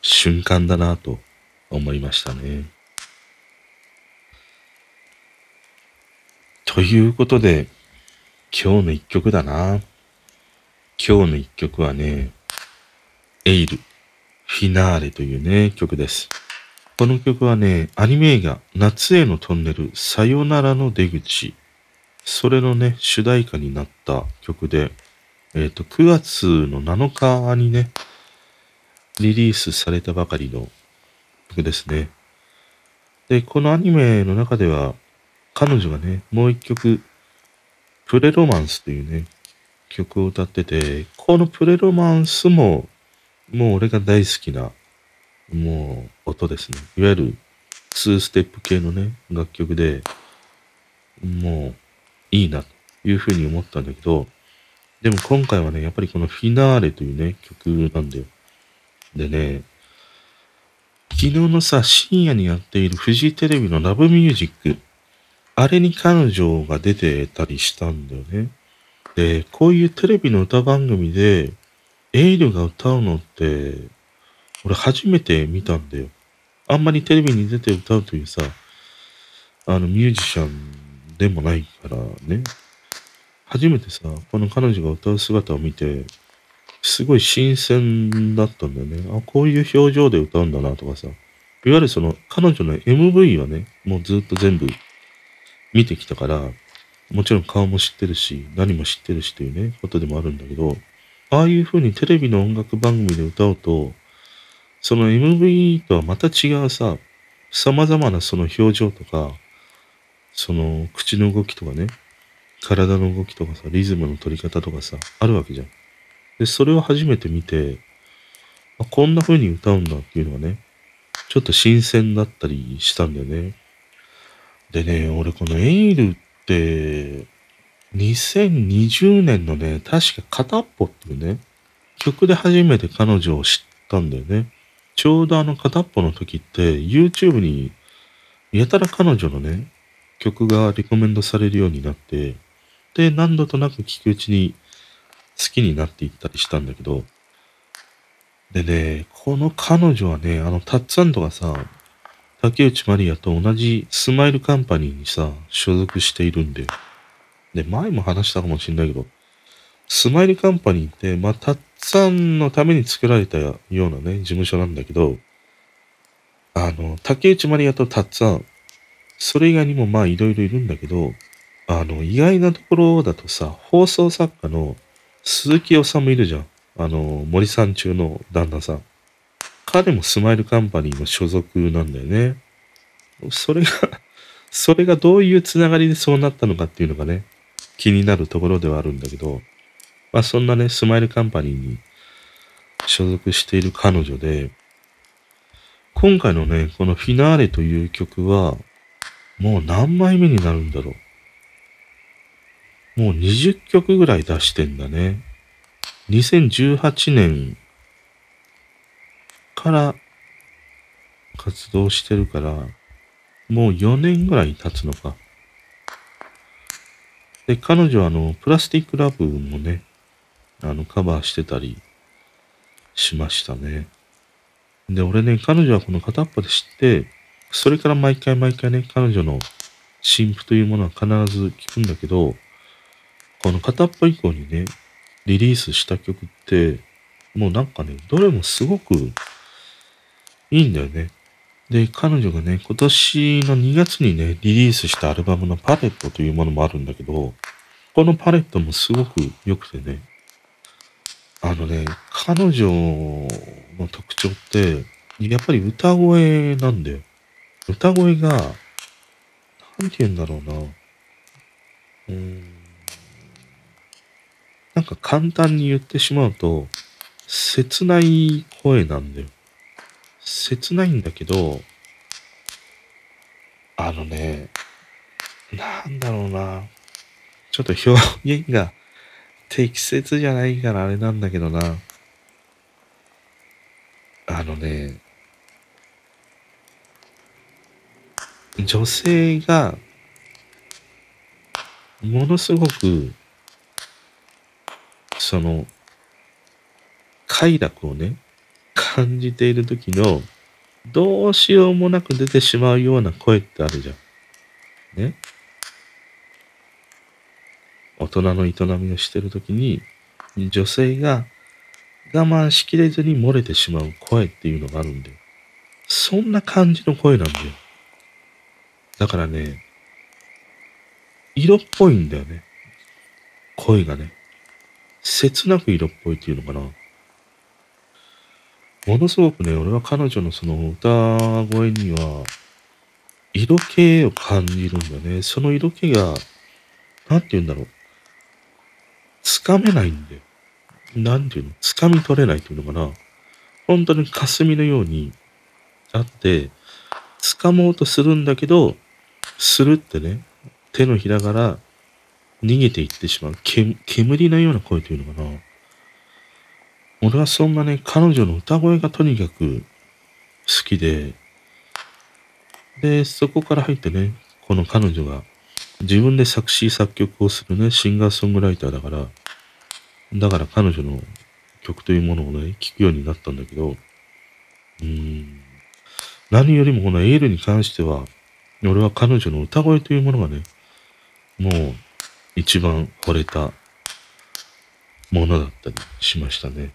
瞬間だなと思いましたね。ということで、今日の一曲だな。今日の一曲はね、エイル、フィナーレというね、曲です。この曲はね、アニメ映画、夏へのトンネル、さよならの出口、それのね、主題歌になった曲で、えっ、ー、と、9月の7日にね、リリースされたばかりの曲ですね。で、このアニメの中では、彼女がね、もう一曲、プレロマンスというね、曲を歌ってて、このプレロマンスも、もう俺が大好きな、もう音ですね。いわゆる2ステップ系のね、楽曲で、もういいなというふうに思ったんだけど、でも今回はね、やっぱりこのフィナーレというね、曲なんだよ。でね、昨日のさ、深夜にやっているフジテレビのラブミュージック、あれに彼女が出てたりしたんだよね。で、こういうテレビの歌番組で、エイルが歌うのって、俺初めて見たんだよ。あんまりテレビに出て歌うというさ、あのミュージシャンでもないからね。初めてさ、この彼女が歌う姿を見て、すごい新鮮だったんだよね。あ、こういう表情で歌うんだなとかさ。いわゆるその彼女の MV はね、もうずっと全部見てきたから、もちろん顔も知ってるし、何も知ってるしというね、ことでもあるんだけど、ああいう風にテレビの音楽番組で歌うと、その MV とはまた違うさ、様々なその表情とか、その口の動きとかね、体の動きとかさ、リズムの取り方とかさ、あるわけじゃん。で、それを初めて見て、あこんな風に歌うんだっていうのがね、ちょっと新鮮だったりしたんだよね。でね、俺このエイル、2020年のね、確か片っぽっていうね、曲で初めて彼女を知ったんだよね。ちょうどあの片っぽの時って YouTube にやたら彼女のね、曲がリコメンドされるようになって、で、何度となく聴くうちに好きになっていったりしたんだけど、でね、この彼女はね、あの、タッツァンドがさ、竹内まりやと同じスマイルカンパニーにさ、所属しているんで。で、前も話したかもしんないけど、スマイルカンパニーって、まあ、タッツァンのために作られたようなね、事務所なんだけど、あの、竹内まりやとタッツァン、それ以外にもまあいろいろいるんだけど、あの、意外なところだとさ、放送作家の鈴木おさむいるじゃん。あの、森三中の旦那さん。彼もスマイルカンパニーの所属なんだよね。それが <laughs> それがどういうつながりでそうなったのかっていうのがね、気になるところではあるんだけど、まあそんなね、スマイルカンパニーに所属している彼女で、今回のね、このフィナーレという曲は、もう何枚目になるんだろう。もう20曲ぐらい出してんだね。2018年から活動してるから、もう4年ぐらい経つのか。で、彼女はあの、プラスティックラブもね、あの、カバーしてたりしましたね。で、俺ね、彼女はこの片っぽで知って、それから毎回毎回ね、彼女の新譜というものは必ず聞くんだけど、この片っぽ以降にね、リリースした曲って、もうなんかね、どれもすごくいいんだよね。で、彼女がね、今年の2月にね、リリースしたアルバムのパレットというものもあるんだけど、このパレットもすごく良くてね、あのね、彼女の特徴って、やっぱり歌声なんだよ。歌声が、なんて言うんだろうな。うん。なんか簡単に言ってしまうと、切ない声なんだよ。切ないんだけど、あのね、なんだろうな。ちょっと表現が適切じゃないからあれなんだけどな。あのね、女性が、ものすごくその、快楽をね、感じている時の、どうしようもなく出てしまうような声ってあるじゃん。ね。大人の営みをしてる時に、女性が我慢しきれずに漏れてしまう声っていうのがあるんだよ。そんな感じの声なんだよ。だからね、色っぽいんだよね。声がね。切なく色っぽいっていうのかな。ものすごくね、俺は彼女のその歌声には、色気を感じるんだね。その色気が、なんて言うんだろう。つかめないんだよ。なんていうの？つかみ取れないっていうのかな。本当に霞のようにあって、掴もうとするんだけど、するってね、手のひらから逃げていってしまう。煙のような声というのかな。俺はそんなね、彼女の歌声がとにかく好きで、で、そこから入ってね、この彼女が自分で作詞作曲をするね、シンガーソングライターだから、だから彼女の曲というものをね、聴くようになったんだけど、うーん、何よりもこのエールに関しては、俺は彼女の歌声というものがね、もう一番惚れたものだったりしましたね。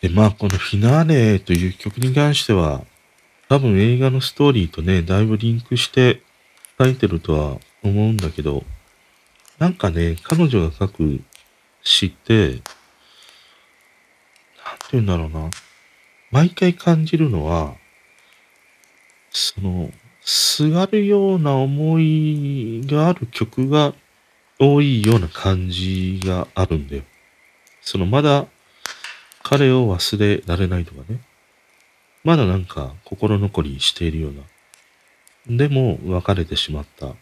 で、まあ、このフィナーレという曲に関しては、多分映画のストーリーとね、だいぶリンクして書いてるとは思うんだけど、なんかね、彼女が書く詩って、なんて言うんだろうな。毎回感じるのは、その、すがるような思いがある曲が多いような感じがあるんだよ。そのまだ彼を忘れられないとかね。まだなんか心残りしているような。でも別れてしまった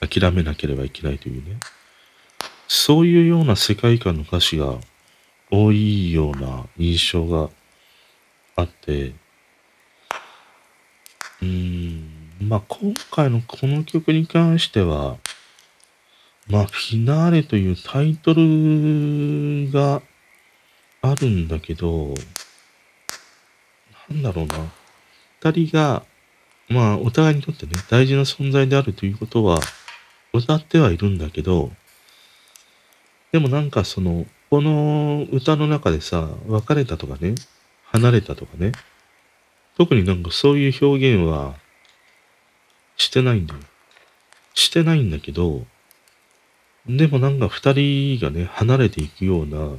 諦めなければいけないというね。そういうような世界観の歌詞が多いような印象があって、うーん、まあ今回のこの曲に関しては、まあフィナーレというタイトルがあるんだけど、なんだろうな。二人が、まあお互いにとってね、大事な存在であるということは、歌ってはいるんだけど、でもなんかその、この歌の中でさ、別れたとかね、離れたとかね、特になんかそういう表現はしてないんだよ。してないんだけど、でもなんか二人がね、離れていくような、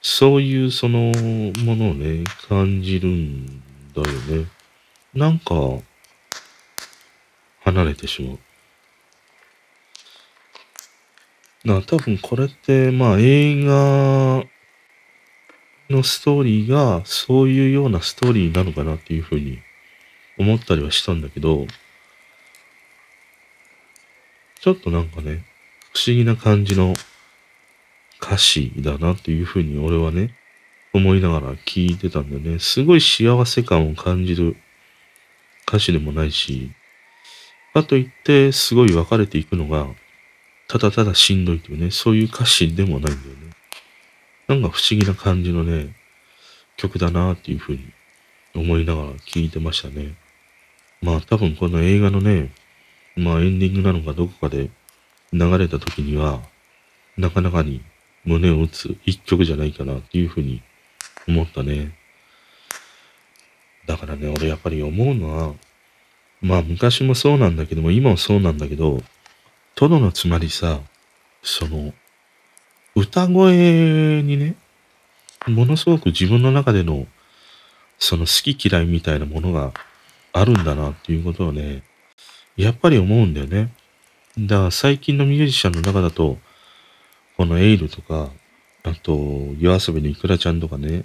そういうそのものをね、感じるんだよね。なんか、離れてしまう。な、多分これって、まあ映画のストーリーがそういうようなストーリーなのかなっていうふうに思ったりはしたんだけど、ちょっとなんかね、不思議な感じの歌詞だなっていうふうに俺はね、思いながら聞いてたんだよね。すごい幸せ感を感じる歌詞でもないし、かといってすごい別れていくのが、ただただしんどいというね、そういう歌詞でもないんだよね。なんか不思議な感じのね、曲だなっていうふうに思いながら聴いてましたね。まあ多分この映画のね、まあエンディングなのかどこかで流れた時には、なかなかに胸を打つ一曲じゃないかなっていうふうに思ったね。だからね、俺やっぱり思うのは、まあ昔もそうなんだけども、今もそうなんだけど、トドのつまりさ、その、歌声にね、ものすごく自分の中での、その好き嫌いみたいなものがあるんだなっていうことをね、やっぱり思うんだよね。だから最近のミュージシャンの中だと、このエイルとか、あと、夜遊びのイクラちゃんとかね、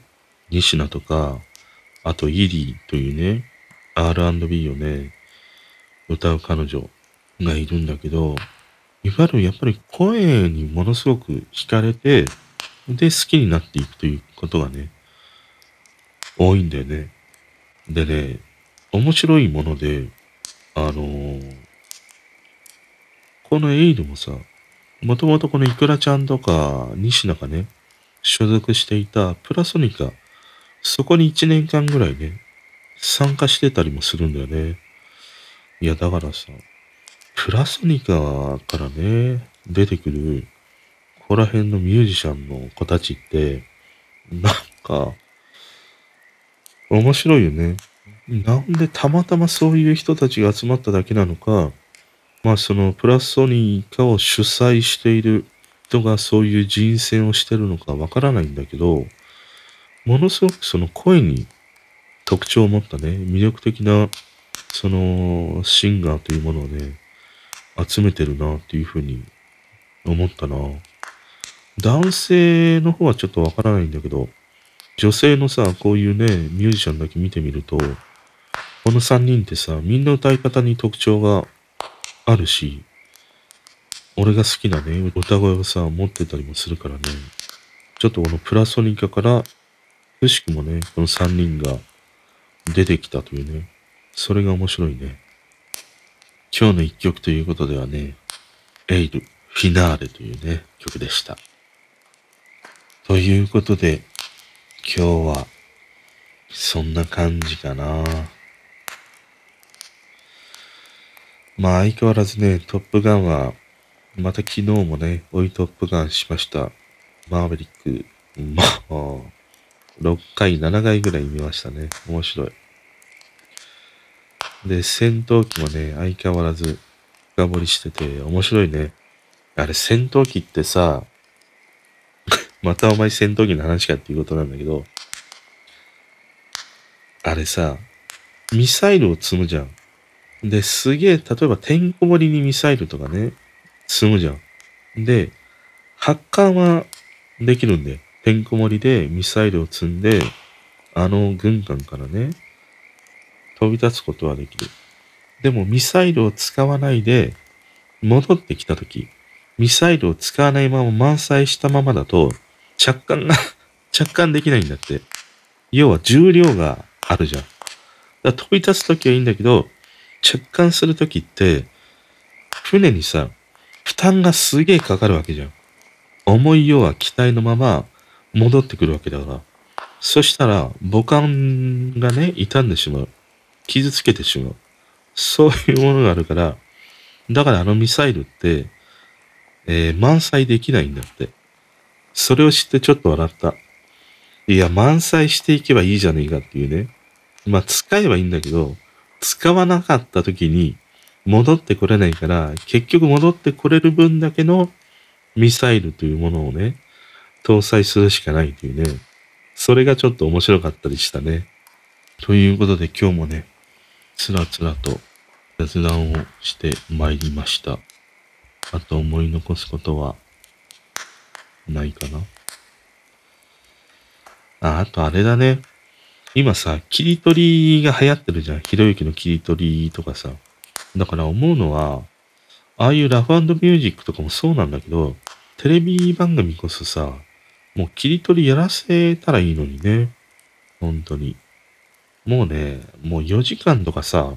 西名とか、あと、イリーというね、R&B をね、歌う彼女がいるんだけど、いわゆるやっぱり声にものすごく惹かれて、で、好きになっていくということがね、多いんだよね。でね、面白いもので、あのー、このエイルもさ、もともとこのイクラちゃんとか、西野がね、所属していたプラソニカ、そこに1年間ぐらいね、参加してたりもするんだよね。いや、だからさ、プラソニカからね、出てくる、ここら辺のミュージシャンの子たちって、なんか、面白いよね。なんでたまたまそういう人たちが集まっただけなのか、まあそのプラスソニカを主催している人がそういう人選をしてるのかわからないんだけど、ものすごくその声に特徴を持ったね、魅力的なそのシンガーというものをね、集めてるなっていうふうに思ったな。男性の方はちょっとわからないんだけど、女性のさ、こういうね、ミュージシャンだけ見てみると、この3人ってさ、みんな歌い方に特徴があるし、俺が好きなね、歌声をさ、持ってたりもするからね、ちょっとこのプラソニカから、くしくもね、この3人が出てきたというね、それが面白いね。今日の一曲ということではね、エイル、フィナーレというね、曲でした。ということで、今日は、そんな感じかな。まあ相変わらずね、トップガンは、また昨日もね、追いトップガンしました。マーベリック、まあ、6回、7回ぐらい見ましたね。面白い。で、戦闘機もね、相変わらず深掘りしてて面白いね。あれ、戦闘機ってさ、<laughs> またお前戦闘機の話かっていうことなんだけど、あれさ、ミサイルを積むじゃん。で、すげえ、例えばてんこ盛りにミサイルとかね、積むじゃん。で、発艦はできるんで、てんこ盛りでミサイルを積んで、あの軍艦からね、飛び立つことはできる。でもミサイルを使わないで、戻ってきたとき、ミサイルを使わないまま満載したままだと、着艦が <laughs> 着艦できないんだって。要は重量があるじゃん。だ飛び立つときはいいんだけど、着艦するときって、船にさ、負担がすげえかかるわけじゃん。重い要は機体のまま戻ってくるわけだから。そしたら母艦がね、傷んでしまう。傷つけてしまう。そういうものがあるから、だからあのミサイルって、えー、満載できないんだって。それを知ってちょっと笑った。いや、満載していけばいいじゃねえかっていうね。まあ、使えばいいんだけど、使わなかった時に戻ってこれないから、結局戻ってこれる分だけのミサイルというものをね、搭載するしかないというね。それがちょっと面白かったりしたね。ということで今日もね、つらつらと雑談をして参りました。あと思い残すことはないかな。あ、あとあれだね。今さ、切り取りが流行ってるじゃん。ひろゆきの切り取りとかさ。だから思うのは、ああいうラフミュージックとかもそうなんだけど、テレビ番組こそさ、もう切り取りやらせたらいいのにね。本当に。もうね、もう4時間とかさ、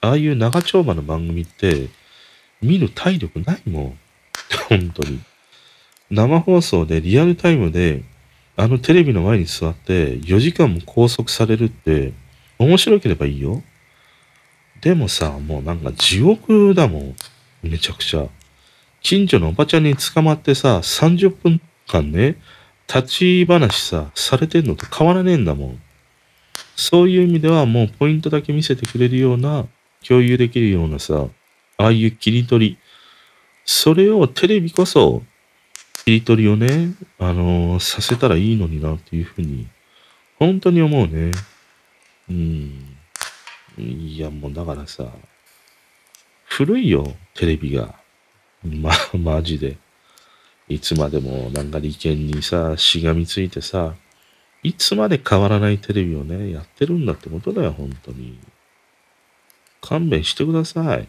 ああいう長丁場の番組って、見る体力ないもん。本当に。生放送でリアルタイムであのテレビの前に座って4時間も拘束されるって面白ければいいよ。でもさ、もうなんか地獄だもん。めちゃくちゃ。近所のおばちゃんに捕まってさ、30分間ね、立ち話さ、されてんのと変わらねえんだもん。そういう意味ではもうポイントだけ見せてくれるような、共有できるようなさ、ああいう切り取り。それをテレビこそ切り取りをね、あのー、させたらいいのになっていうふうに、本当に思うね。うん。いや、もうだからさ、古いよ、テレビが。ま、マジで。いつまでもなんか利権にさ、しがみついてさ、いつまで変わらないテレビをね、やってるんだってことだよ、本当に。勘弁してください。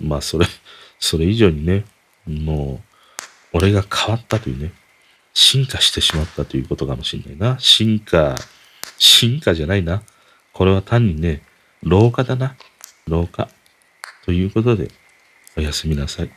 まあ、それ、それ以上にね、もう、俺が変わったというね、進化してしまったということかもしれないな。進化、進化じゃないな。これは単にね、老化だな。老化。ということで、おやすみなさい。